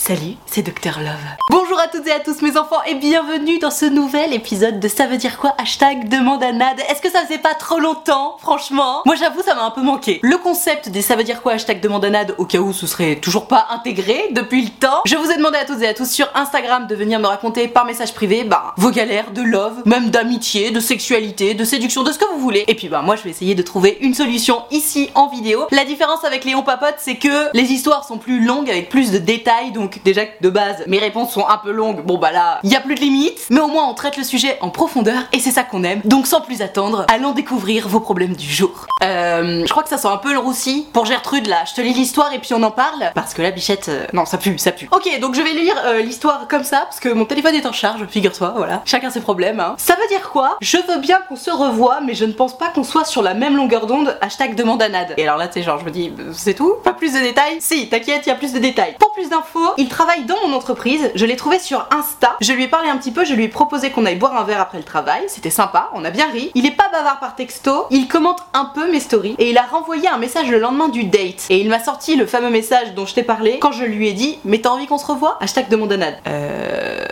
Salut, c'est Docteur Love. Bonjour à toutes et à tous mes enfants et bienvenue dans ce nouvel épisode de Ça veut dire quoi Hashtag demande à. Est-ce que ça faisait pas trop longtemps, franchement? Moi j'avoue ça m'a un peu manqué. Le concept des Ça veut dire quoi Hashtag demande à au cas où ce serait toujours pas intégré depuis le temps. Je vous ai demandé à toutes et à tous sur Instagram de venir me raconter par message privé bah, vos galères de love, même d'amitié, de sexualité, de séduction, de ce que vous voulez. Et puis bah moi je vais essayer de trouver une solution ici en vidéo. La différence avec Léon Papote c'est que les histoires sont plus longues avec plus de détails déjà que de base mes réponses sont un peu longues, bon bah là, il y a plus de limites, mais au moins on traite le sujet en profondeur et c'est ça qu'on aime. Donc sans plus attendre, allons découvrir vos problèmes du jour. Euh, je crois que ça sent un peu le roussi pour Gertrude là. Je te lis l'histoire et puis on en parle parce que la bichette, euh, non ça pue, ça pue. Ok, donc je vais lire euh, l'histoire comme ça parce que mon téléphone est en charge, figure-toi, voilà. Chacun ses problèmes. Hein. Ça veut dire quoi? Je veux bien qu'on se revoie, mais je ne pense pas qu'on soit sur la même longueur d'onde. Hashtag demande à. Et alors là, tu sais, genre je me dis, c'est tout? Pas plus de détails? Si, t'inquiète, il y a plus de détails. Pour plus d'infos, il travaille dans mon entreprise. Je l'ai trouvé sur Insta. Je lui ai parlé un petit peu, je lui ai proposé qu'on aille boire un verre après le travail. C'était sympa, on a bien ri. Il est pas bavard par texto, il commente un peu mes stories et il a renvoyé un message le lendemain du date. Et il m'a sorti le fameux message dont je t'ai parlé quand je lui ai dit Mais t'as envie qu'on se revoie? Hashtag demande à Nad. Euh.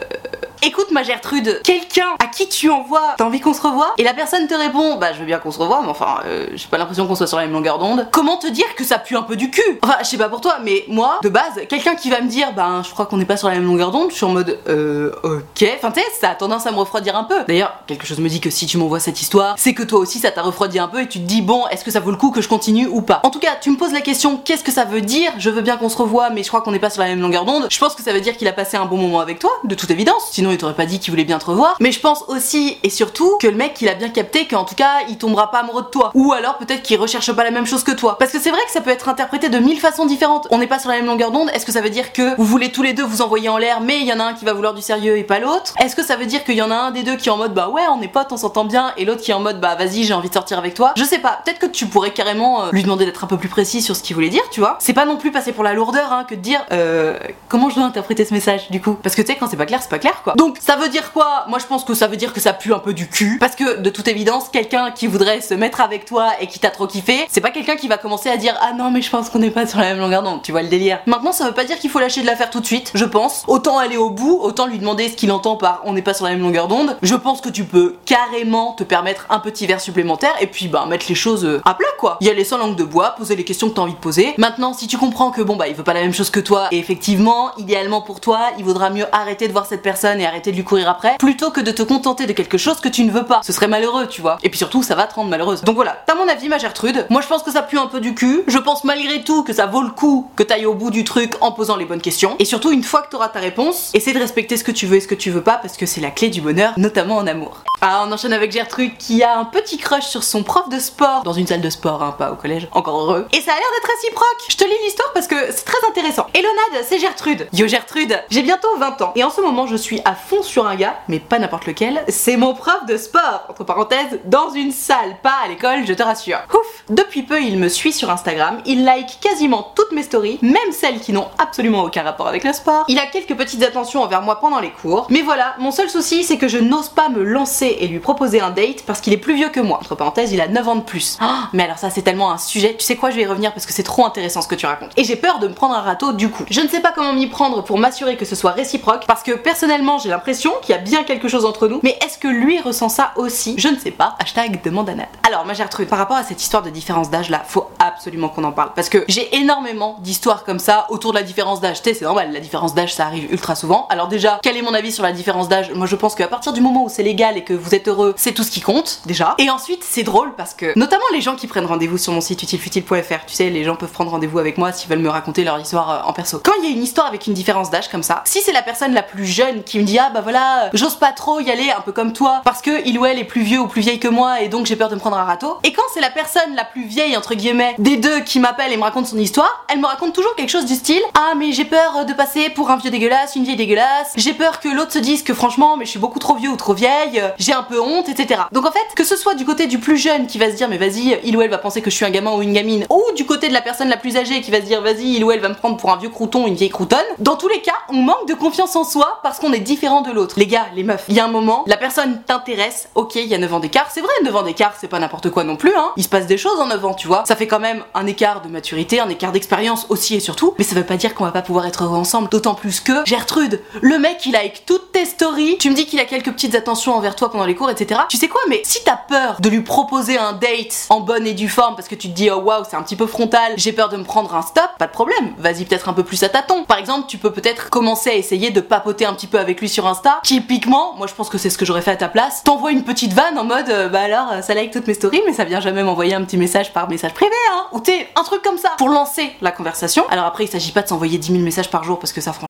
Écoute ma Gertrude, quelqu'un à qui tu envoies T'as envie qu'on se revoie? Et la personne te répond Bah je veux bien qu'on se revoie, mais enfin euh, j'ai pas l'impression qu'on soit sur la même longueur d'onde. Comment te dire que ça pue un peu du cul? Enfin je sais pas pour toi, mais moi de base, quelqu'un qui va me dire Bah je crois qu'on n'est pas sur la même longueur d'onde, je suis en mode Euh ok. Enfin tu sais, ça a tendance à me refroidir un peu. D'ailleurs, quelque chose me dit que si tu m'envoies cette histoire, c'est que toi aussi ça t'a refroidi un peu et tu te dis Bon, est-ce que ça vaut le coup que je continue ou pas? En tout cas, tu me poses la question Qu'est-ce que ça veut dire? Je veux bien qu'on se revoie, mais je crois qu'on n'est pas sur la même longueur d'onde. Je pense que ça veut dire qu'il a passé un bon moment avec toi, de toute évidence. Sinon il t'aurait pas dit qu'il voulait bien te revoir. Mais je pense aussi et surtout que le mec il a bien capté qu'en tout cas il tombera pas amoureux de toi. Ou alors peut-être qu'il recherche pas la même chose que toi. Parce que c'est vrai que ça peut être interprété de mille façons différentes. On n'est pas sur la même longueur d'onde. Est-ce que ça veut dire que vous voulez tous les deux vous envoyer en l'air, mais il y en a un qui va vouloir du sérieux et pas l'autre? Est-ce que ça veut dire qu'il y en a un des deux qui est en mode bah ouais on est potes, on s'entend bien, et l'autre qui est en mode bah vas-y j'ai envie de sortir avec toi? Je sais pas. Peut-être que tu pourrais carrément euh, lui demander d'être un peu plus précis sur ce qu'il voulait dire, tu vois. C'est pas non plus passer pour la lourdeur hein, que de dire euh, comment je dois interpréter ce message du coup? Parce que tu sais quand c'est pas clair c'est pas clair quoi. Donc ça veut dire quoi? Moi je pense que ça veut dire que ça pue un peu du cul. Parce que de toute évidence, quelqu'un qui voudrait se mettre avec toi et qui t'a trop kiffé, c'est pas quelqu'un qui va commencer à dire ah non mais je pense qu'on n'est pas sur la même longueur d'onde. Tu vois le délire. Maintenant, ça veut pas dire qu'il faut lâcher de l'affaire tout de suite. Je pense. Autant aller au bout, autant lui demander ce qu'il entend par on n'est pas sur la même longueur d'onde. Je pense que tu peux carrément te permettre un petit verre supplémentaire et puis bah mettre les choses euh, à plat quoi. Y aller sans langue de bois, poser les questions que t'as envie de poser. Maintenant, si tu comprends que bon bah il veut pas la même chose que toi et effectivement, idéalement pour toi, il vaudra mieux arrêter de voir cette personne et arrêter de lui courir après plutôt que de te contenter de quelque chose que tu ne veux pas. Ce serait malheureux, tu vois. Et puis surtout, ça va te rendre malheureuse. Donc voilà, t'as mon avis, ma Gertrude. Moi, je pense que ça pue un peu du cul. Je pense malgré tout que ça vaut le coup que t'ailles au bout du truc en posant les bonnes questions. Et surtout, une fois que t'auras ta réponse, essaie de respecter ce que tu veux et ce que tu veux pas parce que c'est la clé du bonheur, notamment en amour. Ah, on enchaîne avec Gertrude qui a un petit crush sur son prof de sport dans une salle de sport, hein, pas au collège, encore heureux. Et ça a l'air d'être réciproque. Je te lis l'histoire parce que c'est très intéressant. Elonade, c'est Gertrude. Yo Gertrude, j'ai bientôt 20 ans et en ce moment je suis à fond sur un gars, mais pas n'importe lequel. C'est mon prof de sport, entre parenthèses, dans une salle, pas à l'école, je te rassure. Ouf. Depuis peu, il me suit sur Instagram, il like quasiment toutes mes stories, même celles qui n'ont absolument aucun rapport avec le sport. Il a quelques petites attentions envers moi pendant les cours, mais voilà, mon seul souci c'est que je n'ose pas me lancer et lui proposer un date parce qu'il est plus vieux que moi. Entre parenthèses, il a 9 ans de plus. Ah, mais alors ça c'est tellement un sujet, tu sais quoi, je vais y revenir parce que c'est trop intéressant ce que tu racontes. Et j'ai peur de me prendre un râteau du coup. Je ne sais pas comment m'y prendre pour m'assurer que ce soit réciproque parce que personnellement j'ai l'impression qu'il y a bien quelque chose entre nous, mais est-ce que lui ressent ça aussi? Je ne sais pas. Hashtag demande à Nat. Alors ma Gertrude, par rapport à cette histoire de différence d'âge là, faut absolument qu'on en parle parce que j'ai énormément d'histoires comme ça autour de la différence d'âge. Tu sais, c'est normal, la différence d'âge ça arrive ultra souvent. Alors déjà, quel est mon avis sur la différence d'âge? Moi je pense qu'à partir du moment où c'est légal et que vous êtes heureux, c'est tout ce qui compte déjà. Et ensuite, c'est drôle parce que notamment les gens qui prennent rendez-vous sur mon site utilefutile.fr, tu sais, les gens peuvent prendre rendez-vous avec moi s'ils veulent me raconter leur histoire euh, en perso. Quand il y a une histoire avec une différence d'âge comme ça, si c'est la personne la plus jeune qui me dit ah bah voilà, j'ose pas trop y aller un peu comme toi parce que il ou elle est plus vieux ou plus vieille que moi et donc j'ai peur de me prendre un râteau. Et quand c'est la personne la plus vieille entre guillemets des deux qui m'appelle et me raconte son histoire, elle me raconte toujours quelque chose du style ah mais j'ai peur de passer pour un vieux dégueulasse, une vieille dégueulasse, j'ai peur que l'autre se dise que franchement mais je suis beaucoup trop vieux ou trop vieille, un peu honte, etc. Donc en fait, que ce soit du côté du plus jeune qui va se dire mais vas-y, il ou elle va penser que je suis un gamin ou une gamine, ou du côté de la personne la plus âgée qui va se dire vas-y, il ou elle va me prendre pour un vieux crouton, une vieille croutonne, dans tous les cas, on manque de confiance en soi parce qu'on est différent de l'autre. Les gars, les meufs, il y a un moment, la personne t'intéresse, ok, il y a 9 ans d'écart, c'est vrai, 9 ans d'écart, c'est pas n'importe quoi non plus, hein. Il se passe des choses en 9 ans, tu vois. Ça fait quand même un écart de maturité, un écart d'expérience aussi et surtout, mais ça veut pas dire qu'on va pas pouvoir être ensemble, d'autant plus que Gertrude, le mec il like toutes tes stories, tu me dis qu'il a quelques petites attentions envers toi pendant les cours, etc. Tu sais quoi, mais si t'as peur de lui proposer un date en bonne et due forme parce que tu te dis oh waouh, c'est un petit peu frontal, j'ai peur de me prendre un stop, pas de problème, vas-y peut-être un peu plus à tâtons. Par exemple, tu peux peut-être commencer à essayer de papoter un petit peu avec lui sur Insta. Typiquement, moi je pense que c'est ce que j'aurais fait à ta place. T'envoies une petite vanne en mode euh, bah alors euh, ça like toutes mes stories, mais ça vient jamais m'envoyer un petit message par message privé, hein, ou t'es un truc comme ça pour lancer la conversation. Alors après, il s'agit pas de s'envoyer 10 000 messages par jour parce que ça franchement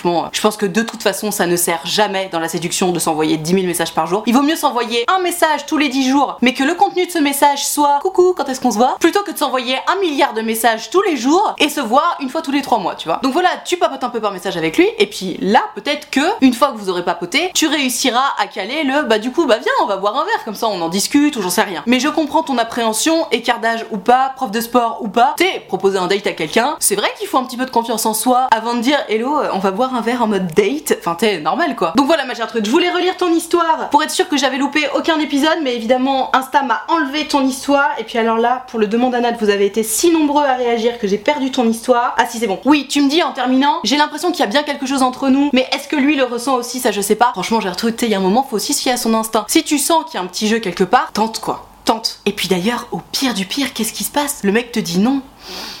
Franchement, je pense que de toute façon, ça ne sert jamais dans la séduction de s'envoyer 10 000 messages par jour. Il vaut mieux s'envoyer un message tous les 10 jours, mais que le contenu de ce message soit coucou, quand est-ce qu'on se voit? Plutôt que de s'envoyer un milliard de messages tous les jours et se voir une fois tous les 3 mois, tu vois. Donc voilà, tu papotes un peu par message avec lui, et puis là, peut-être que, une fois que vous aurez papoté, tu réussiras à caler le bah du coup, bah viens, on va boire un verre, comme ça on en discute ou j'en sais rien. Mais je comprends ton appréhension, écart ou pas, prof de sport ou pas. T'es proposer un date à quelqu'un, c'est vrai qu'il faut un petit peu de confiance en soi avant de dire hello, on va boire un verre en mode date. Enfin, t'es normal quoi. Donc voilà ma chère truc, je voulais relire ton histoire pour être sûr que j'avais loupé aucun épisode, mais évidemment Insta m'a enlevé ton histoire. Et puis alors là, pour le demande à Nat, vous avez été si nombreux à réagir que j'ai perdu ton histoire. Ah si c'est bon. Oui, tu me dis en terminant, j'ai l'impression qu'il y a bien quelque chose entre nous, mais est-ce que lui le ressent aussi Ça je sais pas. Franchement, Gertrude, il y a un moment, faut aussi se fier à son instinct. Si tu sens qu'il y a un petit jeu quelque part, tente quoi. Tente. Et puis d'ailleurs, au pire du pire, qu'est-ce qui se passe? Le mec te dit non.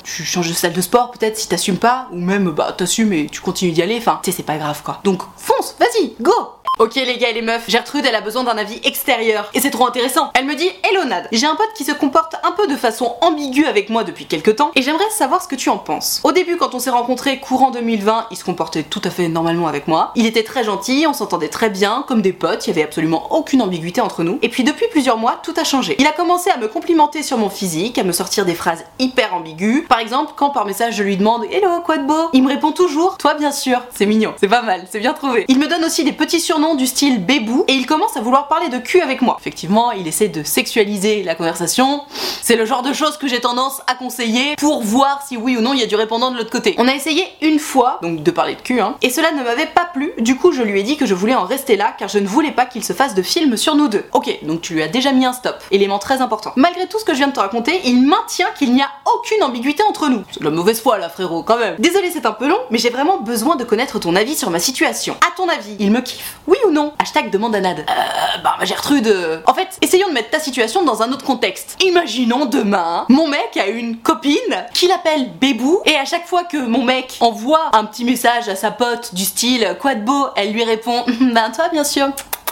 Tu changes de salle de sport peut-être si t'assumes pas, ou même bah t'assumes et tu continues d'y aller, enfin, tu sais, c'est pas grave quoi. Donc fonce, vas-y, go Ok les gars et les meufs, Gertrude elle a besoin d'un avis extérieur et c'est trop intéressant. Elle me dit Hello Nad, j'ai un pote qui se comporte un peu de façon ambiguë avec moi depuis quelques temps et j'aimerais savoir ce que tu en penses. Au début quand on s'est rencontrés courant 2020, il se comportait tout à fait normalement avec moi. Il était très gentil, on s'entendait très bien, comme des potes, il y avait absolument aucune ambiguïté entre nous. Et puis depuis plusieurs mois, tout a changé. Il a commencé à me complimenter sur mon physique, à me sortir des phrases hyper ambiguës. Par exemple, quand par message je lui demande Hello quoi de beau, il me répond toujours Toi bien sûr. C'est mignon, c'est pas mal, c'est bien trouvé. Il me donne aussi des petits surnoms du style bébou et il commence à vouloir parler de cul avec moi. Effectivement, il essaie de sexualiser la conversation. C'est le genre de choses que j'ai tendance à conseiller pour voir si oui ou non il y a du répondant de l'autre côté. On a essayé une fois, donc de parler de cul, hein, et cela ne m'avait pas plu. Du coup, je lui ai dit que je voulais en rester là car je ne voulais pas qu'il se fasse de film sur nous deux. Ok, donc tu lui as déjà mis un stop. Élément très important. Malgré tout ce que je viens de te raconter, il maintient qu'il n'y a aucune ambiguïté entre nous. C'est de la mauvaise foi là, frérot, quand même. Désolé, c'est un peu long, mais j'ai vraiment besoin de connaître ton avis sur ma situation. À ton avis, il me kiffe Oui ou non Hashtag demande à Nad. Euh, bah Gertrude. euh, En fait, essayons de mettre ta situation dans un autre contexte. Imaginons demain, mon mec a une copine qui l'appelle Bébou, et à chaque fois que mon mec envoie un petit message à sa pote du style Quoi de beau? Elle lui répond Ben toi, bien sûr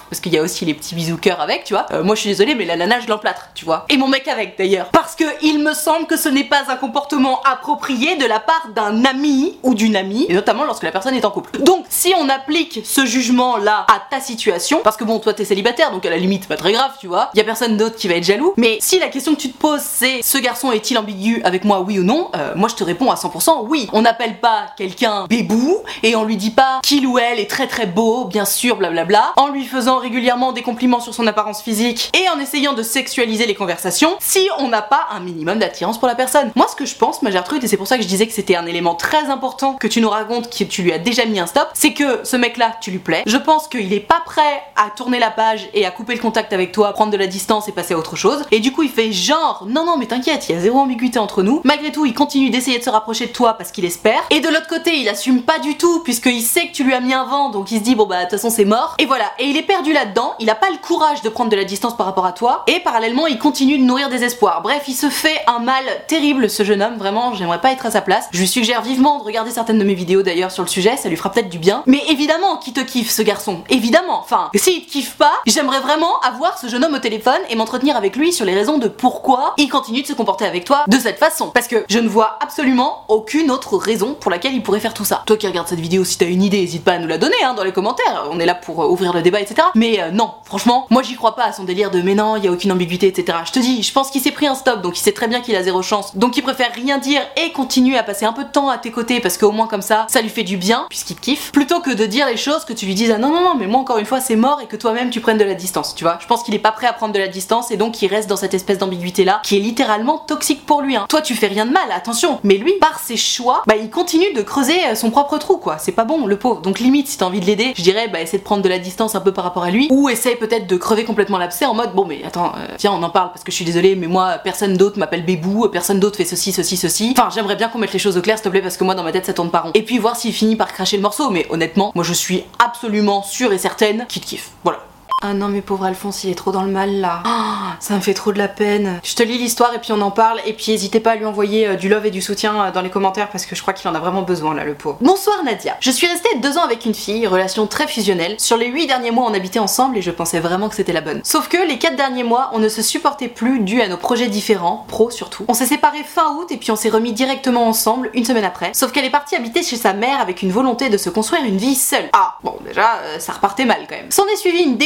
parce qu'il y a aussi les petits bisous cœur avec, tu vois. Euh, moi je suis désolée, mais la nana je l'emplâtre, tu vois. Et mon mec avec d'ailleurs. Parce que il me semble que ce n'est pas un comportement approprié de la part d'un ami ou d'une amie, et notamment lorsque la personne est en couple. Donc si on applique ce jugement là à ta situation, parce que bon, toi t'es célibataire, donc à la limite pas très grave, tu vois. Il y a personne d'autre qui va être jaloux. Mais si la question que tu te poses c'est ce garçon est-il ambigu avec moi, oui ou non, euh, moi je te réponds à 100% oui. On n'appelle pas quelqu'un bébou et on lui dit pas qu'il ou elle est très très beau, bien sûr, blablabla, en lui faisant régulièrement des compliments sur son apparence physique et en essayant de sexualiser les conversations si on n'a pas un minimum d'attirance pour la personne. Moi ce que je pense, ma Gertrude, et c'est pour ça que je disais que c'était un élément très important que tu nous racontes, que tu lui as déjà mis un stop, c'est que ce mec là, tu lui plais. Je pense qu'il est pas prêt à tourner la page et à couper le contact avec toi, prendre de la distance et passer à autre chose. Et du coup il fait genre, non non mais t'inquiète, il y a zéro ambiguïté entre nous. Malgré tout, il continue d'essayer de se rapprocher de toi parce qu'il espère. Et de l'autre côté, il assume pas du tout puisqu'il sait que tu lui as mis un vent, donc il se dit bon bah de toute façon c'est mort. Et voilà, et il est perdu là-dedans, il a pas le courage de prendre de la distance par rapport à toi, et parallèlement il continue de nourrir des espoirs. Bref, il se fait un mal terrible ce jeune homme, vraiment, j'aimerais pas être à sa place. Je lui suggère vivement de regarder certaines de mes vidéos d'ailleurs sur le sujet, ça lui fera peut-être du bien. Mais évidemment qu'il te kiffe ce garçon, évidemment. Enfin, s'il te kiffe pas, j'aimerais vraiment avoir ce jeune homme au téléphone et m'entretenir avec lui sur les raisons de pourquoi il continue de se comporter avec toi de cette façon. Parce que je ne vois absolument aucune autre raison pour laquelle il pourrait faire tout ça. Toi qui regardes cette vidéo, si t'as une idée, n'hésite pas à nous la donner hein, dans les commentaires. On est là pour euh, ouvrir le débat, etc. Mais euh, non, franchement, moi j'y crois pas à son délire de mais non, il y a aucune ambiguïté, etc. Je te dis, je pense qu'il s'est pris un stop, donc il sait très bien qu'il a zéro chance. Donc il préfère rien dire et continuer à passer un peu de temps à tes côtés parce qu'au moins comme ça, ça lui fait du bien, puisqu'il kiffe, plutôt que de dire les choses que tu lui dises ah non non non, mais moi encore une fois c'est mort et que toi-même tu prennes de la distance, tu vois. Je pense qu'il est pas prêt à prendre de la distance et donc il reste dans cette espèce d'ambiguïté là qui est littéralement toxique pour lui. Hein. Toi tu fais rien de mal, attention, mais lui, par ses choix, bah il continue de creuser euh, son propre trou quoi. C'est pas bon, le pauvre. Donc limite, si t'as envie de l'aider, je dirais bah essaie de prendre de la distance un peu par rapport à lui, ou essaie peut-être de crever complètement l'abcès en mode bon mais attends, euh, viens on en parle parce que je suis désolée, mais moi personne d'autre m'appelle Bébou, personne d'autre fait ceci, ceci, ceci. Enfin j'aimerais bien qu'on mette les choses au clair s'il te plaît parce que moi dans ma tête ça tourne pas rond. Et puis voir s'il finit par cracher le morceau, mais honnêtement, moi je suis absolument sûre et certaine qu'il kiffe. Voilà. Ah non mais pauvre Alphonse il est trop dans le mal là. Ah, ça me fait trop de la peine. Je te lis l'histoire et puis on en parle et puis n'hésitez pas à lui envoyer euh, du love et du soutien euh, dans les commentaires parce que je crois qu'il en a vraiment besoin là le pauvre. Bonsoir Nadia. Je suis restée deux ans avec une fille, relation très fusionnelle. Sur les huit derniers mois on habitait ensemble et je pensais vraiment que c'était la bonne. Sauf que les quatre derniers mois on ne se supportait plus dû à nos projets différents, pro surtout. On s'est séparés fin août et puis on s'est remis directement ensemble une semaine après. Sauf qu'elle est partie habiter chez sa mère avec une volonté de se construire une vie seule. Ah bon déjà euh, ça repartait mal quand même. S'en est suivi une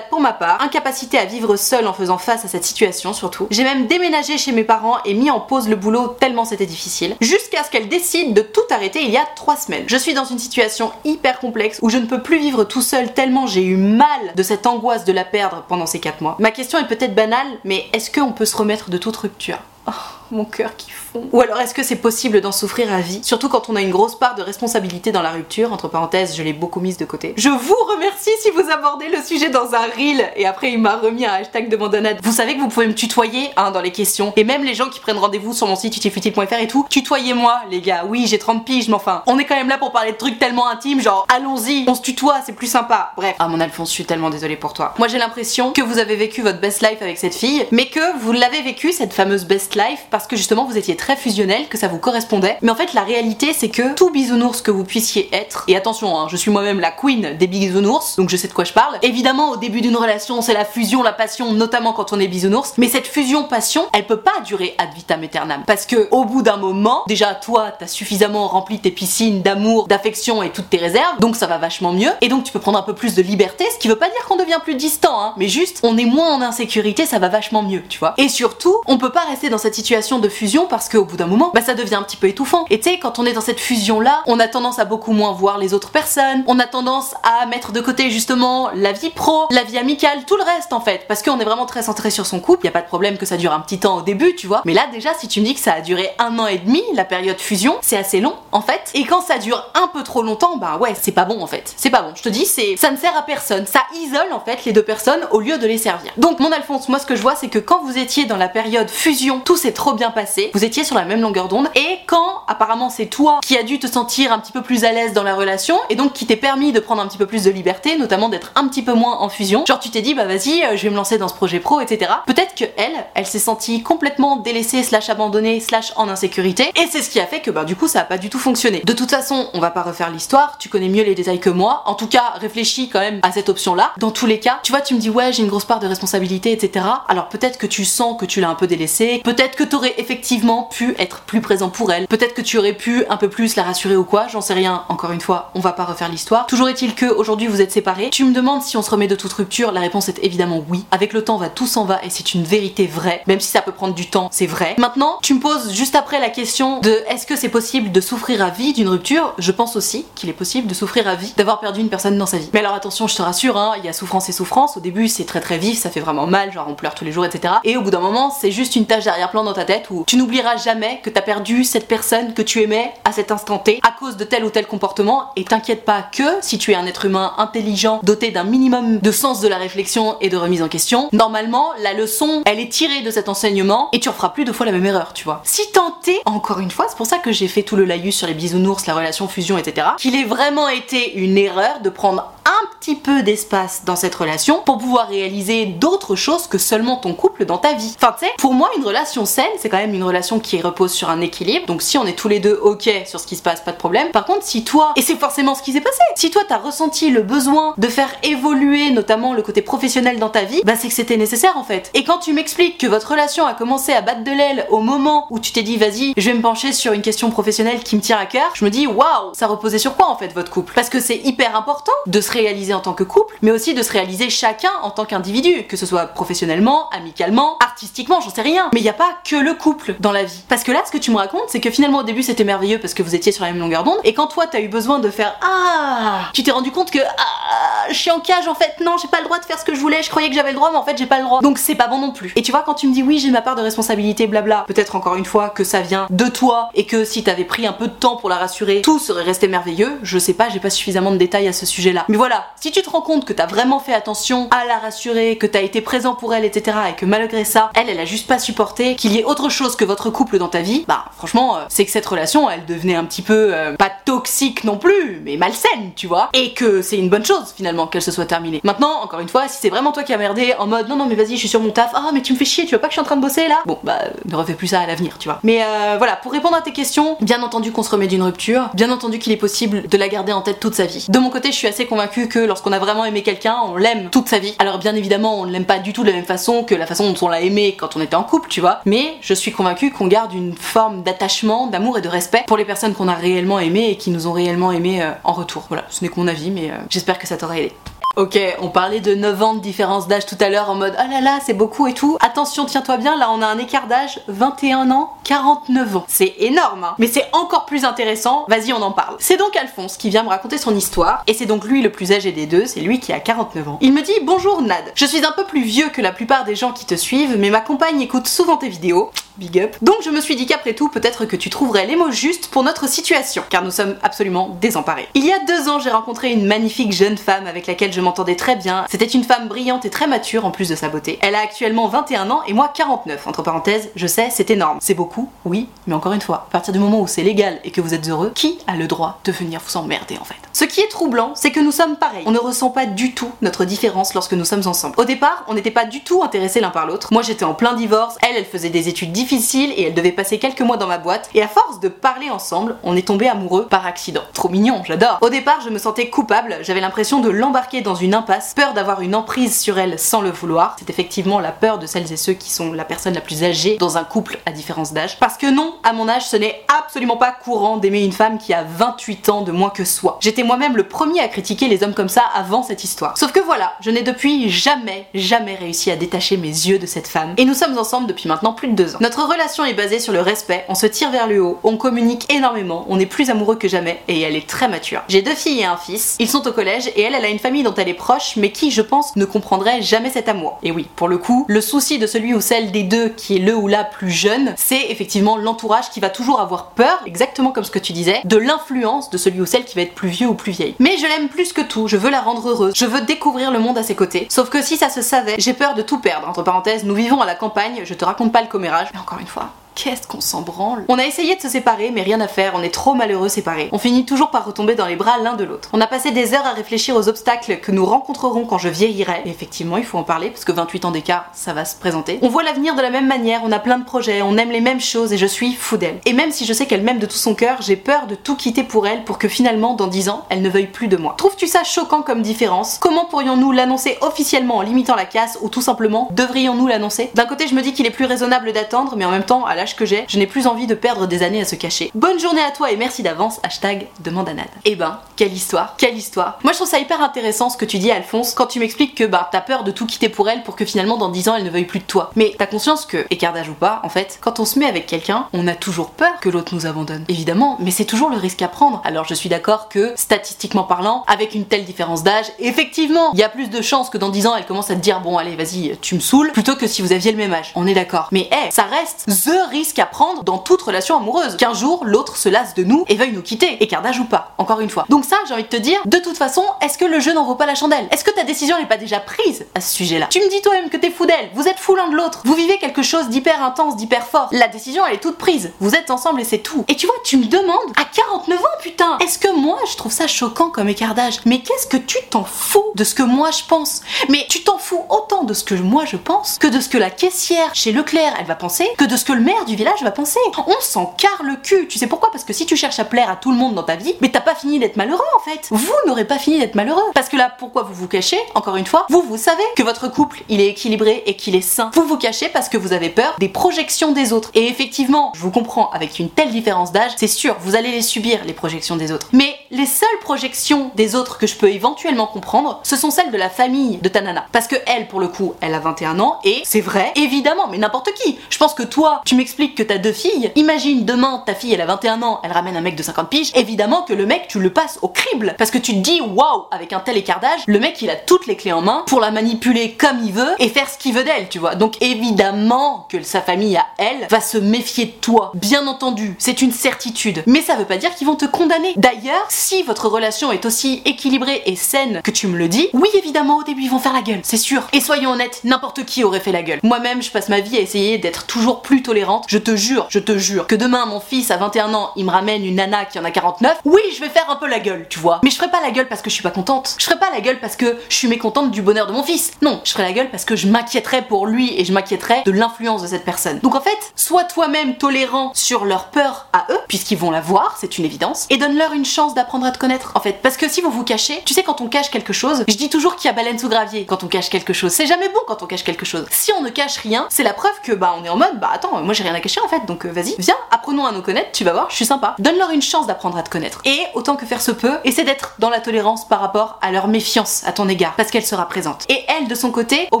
pour ma part, incapacité à vivre seule en faisant face à cette situation surtout. J'ai même déménagé chez mes parents et mis en pause le boulot tellement c'était difficile, jusqu'à ce qu'elle décide de tout arrêter il y a trois semaines. Je suis dans une situation hyper complexe où je ne peux plus vivre tout seul tellement j'ai eu mal de cette angoisse de la perdre pendant ces quatre mois. Ma question est peut-être banale, mais est-ce qu'on peut se remettre de toute rupture? Oh, mon cœur qui fond. Ou alors est-ce que c'est possible d'en souffrir à vie? Surtout quand on a une grosse part de responsabilité dans la rupture, entre parenthèses, je l'ai beaucoup mise de côté. Je vous remercie si vous abordez le sujet dans un reel et après il m'a remis un hashtag de mandanade. Vous savez que vous pouvez me tutoyer hein, dans les questions. Et même les gens qui prennent rendez-vous sur mon site utilefutile.fr et tout, tutoyez-moi les gars. Oui, j'ai 30 piges, mais enfin, on est quand même là pour parler de trucs tellement intimes, genre allons-y, on se tutoie, c'est plus sympa. Bref. Ah mon Alphonse, je suis tellement désolée pour toi. Moi j'ai l'impression que vous avez vécu votre best life avec cette fille, mais que vous l'avez vécu cette fameuse best life parce que justement vous étiez très fusionnel, que ça vous correspondait. Mais en fait la réalité c'est que tout bisounours que vous puissiez être, et attention, hein, je suis moi-même la queen des bisounours, donc je sais de quoi je parle. Évidemment au début d'une relation c'est la fusion, la passion, notamment quand on est bisounours, mais cette fusion passion, elle peut pas durer ad vitam aeternam. Parce que au bout d'un moment, déjà toi t'as suffisamment rempli tes piscines d'amour, d'affection et toutes tes réserves, donc ça va vachement mieux, et donc tu peux prendre un peu plus de liberté, ce qui veut pas dire qu'on devient plus distant, hein, mais juste on est moins en insécurité, ça va vachement mieux, tu vois. Et surtout, on peut pas rester dans cette situation de fusion parce qu'au bout d'un moment, bah ça devient un petit peu étouffant. Et tu sais, quand on est dans cette fusion là, on a tendance à beaucoup moins voir les autres personnes, on a tendance à mettre de côté justement la vie pro, la vie amicale, tout le reste en fait, parce qu'on est vraiment très centré sur son couple. Y a pas de problème que ça dure un petit temps au début, tu vois. Mais là déjà, si tu me dis que ça a duré un an et demi, la période fusion, c'est assez long en fait. Et quand ça dure un peu trop longtemps, bah ouais, c'est pas bon en fait. C'est pas bon. Je te dis, c'est ça ne sert à personne. Ça isole en fait les deux personnes au lieu de les servir. Donc mon Alphonse, moi ce que je vois, c'est que quand vous étiez dans la période fusion, tout s'est trop bien passé. Vous étiez sur la même longueur d'onde. Et quand apparemment c'est toi qui as dû te sentir un petit peu plus à l'aise dans la relation et donc qui t'est permis de prendre un petit peu plus de liberté, notamment d'être un petit peu moins en fusion. Genre tu t'es dit bah vas-y, euh, je vais me lancer dans ce projet pro, etc. Peut-être que elle, elle s'est sentie complètement délaissée slash abandonnée slash en insécurité et c'est ce qui a fait que bah du coup ça a pas du tout fonctionné. De toute façon, on va pas refaire l'histoire. Tu connais mieux les détails que moi. En tout cas, réfléchis quand même à cette option-là. Dans tous les cas, tu vois, tu me dis ouais, j'ai une grosse part de responsabilité, etc. Alors peut-être que tu sens que tu l'as un peu délaissée. Peut-être que t'aurais effectivement pu être plus présent pour elle. Peut-être que tu aurais pu un peu plus la rassurer ou quoi. J'en sais rien. Encore une fois, on va pas refaire l'histoire. Toujours est-il que aujourd'hui vous êtes séparés. Tu me demandes si on se remet de toute rupture. La réponse est évidemment oui. Avec le temps, va tout s'en va et c'est une vérité vraie. Même si ça peut prendre du temps, c'est vrai. Maintenant, tu me poses juste après la question de est-ce que c'est possible de souffrir à vie d'une rupture? Je pense aussi qu'il est possible de souffrir à vie d'avoir perdu une personne dans sa vie. Mais alors attention, je te rassure, hein, il y a souffrance et souffrance. Au début, c'est très très vif, ça fait vraiment mal, genre on pleure tous les jours, etc. Et au bout d'un moment, c'est juste une tâche d'arrière-plan dans ta tête où tu n'oublieras jamais que t'as perdu cette personne que tu aimais à cet instant T à cause de tel ou tel comportement. Et t'inquiète pas que si tu es un être humain intelligent, doté d'un minimum de sens de la réflexion et de remise en question, normalement, la leçon, elle est tirée de cet enseignement et tu referas plus deux fois la même erreur, tu vois. Si tenté, encore une fois, c'est pour ça que j'ai fait tout le laïus sur les bisounours, la relation fusion, etc., qu'il ait vraiment été une erreur de prendre un petit peu d'espace dans cette relation pour pouvoir réaliser d'autres choses que seulement ton couple dans ta vie. Enfin, tu sais, pour moi, une relation saine, c'est quand même une relation qui repose sur un équilibre. Donc, si on est tous les deux ok sur ce qui se passe, pas de problème. Par contre, si toi, et c'est forcément ce qui s'est passé, si toi t'as ressenti le besoin de faire évoluer notamment le côté professionnel dans ta vie, bah c'est que c'était nécessaire en fait. Et quand tu m'expliques que votre relation a commencé à battre de l'aile au moment où tu t'es dit vas-y, je vais me pencher sur une question professionnelle qui me tient à cœur, je me dis waouh, ça reposait sur quoi en fait votre couple? Parce que c'est hyper important de se réaliser en tant que couple, mais aussi de se réaliser chacun en tant qu'individu, que ce soit professionnellement, amicalement, artistiquement, j'en sais rien. Mais il n'y a pas que le couple dans la vie. Parce que là, ce que tu me racontes, c'est que finalement au début c'était merveilleux parce que vous étiez sur la même longueur d'onde, et quand toi t'as eu besoin de faire ah, tu t'es rendu compte que ah, je suis en cage en fait, non, j'ai pas le droit de faire ce que je voulais, je croyais que j'avais le droit, mais en fait j'ai pas le droit. Donc c'est pas bon non plus. Et tu vois, quand tu me dis oui, j'ai ma part de responsabilité, blabla, peut-être encore une fois que ça vient de toi et que si t'avais pris un peu de temps pour la rassurer, tout serait resté merveilleux. Je sais pas, j'ai pas suffisamment de détails à ce sujet-là. Mais voilà, si tu te rends compte que t'as vraiment fait attention à la rassurer, que t'as été présent pour elle, etc., et que malgré ça, elle, elle a juste pas supporté qu'il y ait autre chose que votre couple dans ta vie, bah franchement, euh, c'est que cette relation, elle devenait un petit peu euh, pas toxique non plus, mais malsaine, tu vois, et que c'est une bonne chose finalement qu'elle se soit terminée. Maintenant, encore une fois, si c'est vraiment toi qui as merdé en mode non non mais vas-y, je suis sur mon taf, ah mais tu me fais chier, tu vois pas que je suis en train de bosser là? Bon bah ne refais plus ça à l'avenir, tu vois. Mais euh, voilà, pour répondre à tes questions, bien entendu qu'on se remet d'une rupture, bien entendu qu'il est possible de la garder en tête toute sa vie. De mon côté, je suis assez convaincue que lorsqu'on a vraiment aimé quelqu'un, on l'aime toute sa vie. Alors bien évidemment, on ne l'aime pas du tout de la même façon que la façon dont on l'a aimé quand on était en couple, tu vois. Mais je suis convaincue qu'on garde une forme d'attachement, d'amour et de respect pour les personnes qu'on a réellement aimées et qui nous ont réellement aimé euh, en retour. Voilà, ce n'est que mon avis, mais euh, j'espère que ça t'aura aidé. Ok, on parlait de 9 ans de différence d'âge tout à l'heure en mode oh là là, c'est beaucoup et tout. Attention, tiens-toi bien, là on a un écart d'âge 21 ans, 49 ans. C'est énorme, hein. Mais c'est encore plus intéressant, vas-y, on en parle. C'est donc Alphonse qui vient me raconter son histoire, et c'est donc lui le plus âgé des deux, c'est lui qui a 49 ans. Il me dit Bonjour Nad, je suis un peu plus vieux que la plupart des gens qui te suivent, mais ma compagne écoute souvent tes vidéos. Big up. Donc je me suis dit qu'après tout, peut-être que tu trouverais les mots justes pour notre situation, car nous sommes absolument désemparés. Il y a deux ans, j'ai rencontré une magnifique jeune femme avec laquelle je m'entendais très bien. C'était une femme brillante et très mature en plus de sa beauté. Elle a actuellement 21 ans et moi 49. Entre parenthèses, je sais, c'est énorme. C'est beaucoup, oui, mais encore une fois, à partir du moment où c'est légal et que vous êtes heureux, qui a le droit de venir vous emmerder en fait? Ce qui est troublant, c'est que nous sommes pareils. On ne ressent pas du tout notre différence lorsque nous sommes ensemble. Au départ, on n'était pas du tout intéressés l'un par l'autre. Moi j'étais en plein divorce, elle, elle faisait des études difficile et elle devait passer quelques mois dans ma boîte. Et à force de parler ensemble, on est tombé amoureux par accident. Trop mignon, j'adore. Au départ, je me sentais coupable, j'avais l'impression de l'embarquer dans une impasse, peur d'avoir une emprise sur elle sans le vouloir. C'est effectivement la peur de celles et ceux qui sont la personne la plus âgée dans un couple à différence d'âge. Parce que non, à mon âge, ce n'est absolument pas courant d'aimer une femme qui a 28 ans de moins que soi. J'étais moi-même le premier à critiquer les hommes comme ça avant cette histoire. Sauf que voilà, je n'ai depuis jamais, jamais réussi à détacher mes yeux de cette femme. Et nous sommes ensemble depuis maintenant plus de deux ans. Notre relation est basée sur le respect, on se tire vers le haut, on communique énormément, on est plus amoureux que jamais et elle est très mature. J'ai deux filles et un fils, ils sont au collège et elle, elle a une famille dont elle est proche mais qui, je pense, ne comprendrait jamais cet amour. Et oui, pour le coup, le souci de celui ou celle des deux qui est le ou la plus jeune, c'est effectivement l'entourage qui va toujours avoir peur, exactement comme ce que tu disais, de l'influence de celui ou celle qui va être plus vieux ou plus vieille. Mais je l'aime plus que tout, je veux la rendre heureuse, je veux découvrir le monde à ses côtés. Sauf que si ça se savait, j'ai peur de tout perdre. Entre parenthèses, nous vivons à la campagne, je te raconte pas le commérage, mais encore une fois, qu'est-ce qu'on s'en branle On a essayé de se séparer, mais rien à faire, on est trop malheureux séparés. On finit toujours par retomber dans les bras l'un de l'autre. On a passé des heures à réfléchir aux obstacles que nous rencontrerons quand je vieillirai. Effectivement, il faut en parler, parce que 28 ans d'écart, ça va se présenter. On voit l'avenir de la même manière, on a plein de projets, on aime les mêmes choses et je suis fou d'elle. Et même si je sais qu'elle m'aime de tout son cœur, j'ai peur de tout quitter pour elle pour que finalement, dans 10 ans, elle ne veuille plus de moi. Trouves-tu ça choquant comme différence? Comment pourrions-nous l'annoncer officiellement en limitant la casse ou tout simplement devrions-nous l'annoncer? D'un côté, je me dis qu'il est plus raisonnable d'attendre, mais en même temps, à que j'ai, je n'ai plus envie de perdre des années à se cacher. Bonne journée à toi et merci d'avance, hashtag demande à Nad. Eh ben, quelle histoire, quelle histoire. Moi je trouve ça hyper intéressant ce que tu dis Alphonse quand tu m'expliques que bah t'as peur de tout quitter pour elle pour que finalement dans 10 ans elle ne veuille plus de toi. Mais t'as conscience que, écart d'âge ou pas, en fait, quand on se met avec quelqu'un, on a toujours peur que l'autre nous abandonne. Évidemment, mais c'est toujours le risque à prendre. Alors je suis d'accord que, statistiquement parlant, avec une telle différence d'âge, effectivement, il y a plus de chances que dans 10 ans elle commence à te dire bon allez vas-y tu me saoules plutôt que si vous aviez le même âge. On est d'accord. Mais hey, ça reste the risque à prendre dans toute relation amoureuse. Qu'un jour l'autre se lasse de nous et veuille nous quitter, écart d'âge ou pas, encore une fois. Donc ça j'ai envie de te dire, de toute façon, est-ce que le jeu n'en vaut pas la chandelle? Est-ce que ta décision n'est pas déjà prise à ce sujet-là? Tu me dis toi-même que t'es fou d'elle, vous êtes fou l'un de l'autre, vous vivez quelque chose d'hyper intense, d'hyper fort. La décision elle est toute prise, vous êtes ensemble et c'est tout. Et tu vois, tu me demandes à 49 ans putain, est-ce que moi je trouve ça choquant comme écart d'âge Mais qu'est-ce que tu t'en fous de ce que moi je pense? Mais tu t'en fous autant de ce que moi je pense que de ce que la caissière chez Leclerc elle va penser, que de ce que le maire du village va penser. On s'en carre le cul. Tu sais pourquoi? Parce que si tu cherches à plaire à tout le monde dans ta vie, mais t'as pas fini d'être malheureux en fait. Vous n'aurez pas fini d'être malheureux. Parce que là, pourquoi vous vous cachez? Encore une fois, vous vous savez que votre couple il est équilibré et qu'il est sain. Vous vous cachez parce que vous avez peur des projections des autres. Et effectivement, je vous comprends, avec une telle différence d'âge, c'est sûr, vous allez les subir les projections des autres. Mais les seules projections des autres que je peux éventuellement comprendre, ce sont celles de la famille de ta nana. Parce que elle, pour le coup, elle a 21 ans et c'est vrai, évidemment, mais n'importe qui. Je pense que toi, tu m'expliques que t'as deux filles. Imagine demain, ta fille, elle a 21 ans, elle ramène un mec de 50 piges. Évidemment que le mec, tu le passes au crible. Parce que tu te dis, waouh, avec un tel écart d'âge, le mec, il a toutes les clés en main pour la manipuler comme il veut et faire ce qu'il veut d'elle, tu vois. Donc évidemment que sa famille à elle va se méfier de toi. Bien entendu, c'est une certitude. Mais ça veut pas dire qu'ils vont te condamner. D'ailleurs, si votre relation est aussi équilibrée et saine que tu me le dis, oui, évidemment, au début, ils vont faire la gueule, c'est sûr. Et soyons honnêtes, n'importe qui aurait fait la gueule. Moi-même, je passe ma vie à essayer d'être toujours plus Je te jure, je te jure que demain, mon fils à 21 ans, il me ramène une nana qui en a 49. Oui, je vais faire un peu la gueule, tu vois. Mais je ferai pas la gueule parce que je suis pas contente. Je ferai pas la gueule parce que je suis mécontente du bonheur de mon fils. Non, je ferai la gueule parce que je m'inquiéterai pour lui et je m'inquiéterai de l'influence de cette personne. Donc en fait, sois toi-même tolérant sur leur peur à eux, puisqu'ils vont la voir, c'est une évidence, et donne-leur une chance d'apprendre à te connaître, en fait. Parce que si vous vous cachez, tu sais, quand on cache quelque chose, je dis toujours qu'il y a baleine sous gravier quand on cache quelque chose. C'est jamais bon quand on cache quelque chose. Si on ne cache rien, c'est la preuve que bah on est en mode bah attends, moi j'ai rien à cacher en fait, donc euh, vas-y, viens, apprenons à nous connaître, tu vas voir, je suis sympa. Donne-leur une chance d'apprendre à te connaître. Et autant que faire se peut, essaie d'être dans la tolérance par rapport à leur méfiance à ton égard, parce qu'elle sera présente. Et elle, de son côté, au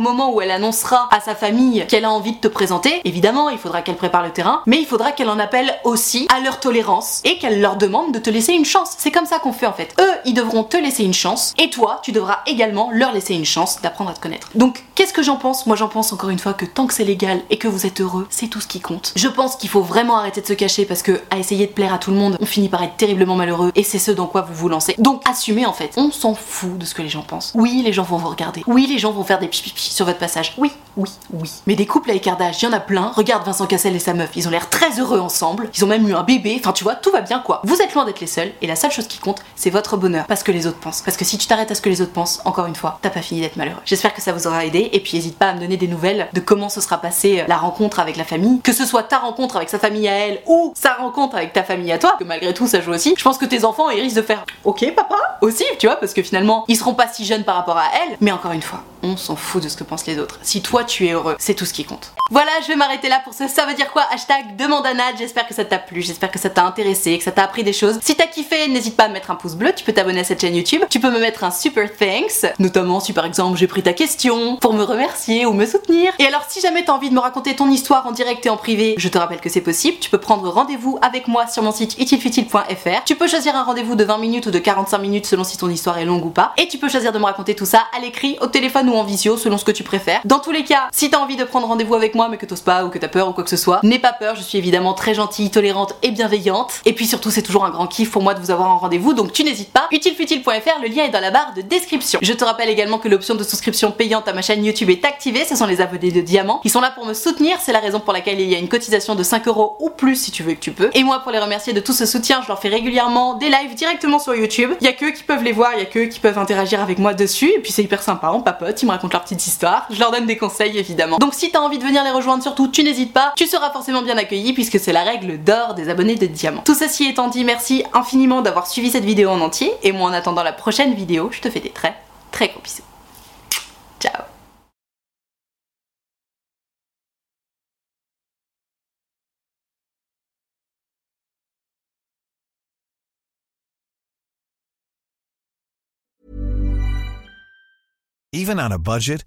moment où elle annoncera à sa famille qu'elle a envie de te présenter, évidemment, il faudra qu'elle prépare le terrain, mais il faudra qu'elle en appelle aussi à leur tolérance et qu'elle leur demande de te laisser une chance. C'est comme ça qu'on fait en fait. Eux, ils devront te laisser une chance, et toi, tu devras également leur laisser une chance d'apprendre à te connaître. Donc, qu'est-ce que j'en pense? Moi, j'en pense encore une fois que tant que c'est légal et que vous êtes heureux, c'est tout ce qui compte. Je pense qu'il faut vraiment arrêter de se cacher parce que à essayer de plaire à tout le monde, on finit par être terriblement malheureux et c'est ce dans quoi vous vous lancez. Donc assumez en fait. On s'en fout de ce que les gens pensent. Oui, les gens vont vous regarder. Oui, les gens vont faire des pipi sur votre passage. Oui, oui, oui. Mais des couples à écart d'âge, il y en a plein. Regarde Vincent Cassel et sa meuf, ils ont l'air très heureux ensemble. Ils ont même eu un bébé. Enfin, tu vois, tout va bien quoi. Vous êtes loin d'être les seuls et la seule chose qui compte, c'est votre bonheur. Parce que les autres pensent. Parce que si tu t'arrêtes à ce que les autres pensent, encore une fois, t'as pas fini d'être malheureux. J'espère que ça vous aura aidé et puis n'hésite pas à me donner des nouvelles de comment se sera passée la rencontre avec la famille. Que ce soit ta rencontre avec sa famille à elle ou sa rencontre avec ta famille à toi, que malgré tout ça joue aussi. Je pense que tes enfants ils risquent de faire Ok papa? Aussi, tu vois, parce que finalement, ils seront pas si jeunes par rapport à elles. Mais encore une fois, on s'en fout de ce que pensent les autres. Si toi tu es heureux, c'est tout ce qui compte. Voilà, je vais m'arrêter là pour ce ça veut dire quoi hashtag demande à. J'espère que ça t'a plu, j'espère que ça t'a intéressé, que ça t'a appris des choses. Si t'as kiffé, n'hésite pas à mettre un pouce bleu, tu peux t'abonner à cette chaîne YouTube, tu peux me mettre un super thanks, notamment si par exemple j'ai pris ta question, pour me remercier ou me soutenir. Et alors si jamais t'as envie de me raconter ton histoire en direct et en privé, je te rappelle que c'est possible, tu peux prendre rendez-vous avec moi sur mon site itilfutile.fr. Tu peux choisir un rendez-vous de 20 minutes ou de 45 minutes selon si ton histoire est longue ou pas. Et tu peux choisir de me raconter tout ça à l'écrit, au téléphone ou en visio selon ce que tu préfères. Dans tous les cas, si t'as envie de prendre rendez-vous avec moi mais que t'oses pas ou que t'as peur ou quoi que ce soit, n'aie pas peur, je suis évidemment très gentille, tolérante et bienveillante. Et puis surtout, c'est toujours un grand kiff pour moi de vous avoir en rendez-vous, donc tu n'hésites pas. Utilefutile.fr, le lien est dans la barre de description. Je te rappelle également que l'option de souscription payante à ma chaîne YouTube est activée, ce sont les abonnés de diamant qui sont là pour me soutenir, c'est la raison pour laquelle il y a une cotisation de 5 euros ou plus si tu veux que tu peux. Et moi, pour les remercier de tout ce soutien, je leur fais régulièrement des lives directement sur YouTube. Il y a que qui peuvent les voir, il y a que qui peuvent interagir avec moi dessus, et puis c'est hyper sympa, on papote, ils me racontent leur petite histoire, je leur donne des conseils évidemment. Donc si t'as envie de venir les rejoindre surtout, tu n'hésites pas, tu seras forcément bien accueilli puisque c'est la règle d'or des abonnés de diamant. Tout ceci étant dit, merci infiniment d'avoir suivi cette vidéo en entier, et moi en attendant la prochaine vidéo, je te fais des très très gros bisous. Ciao budget,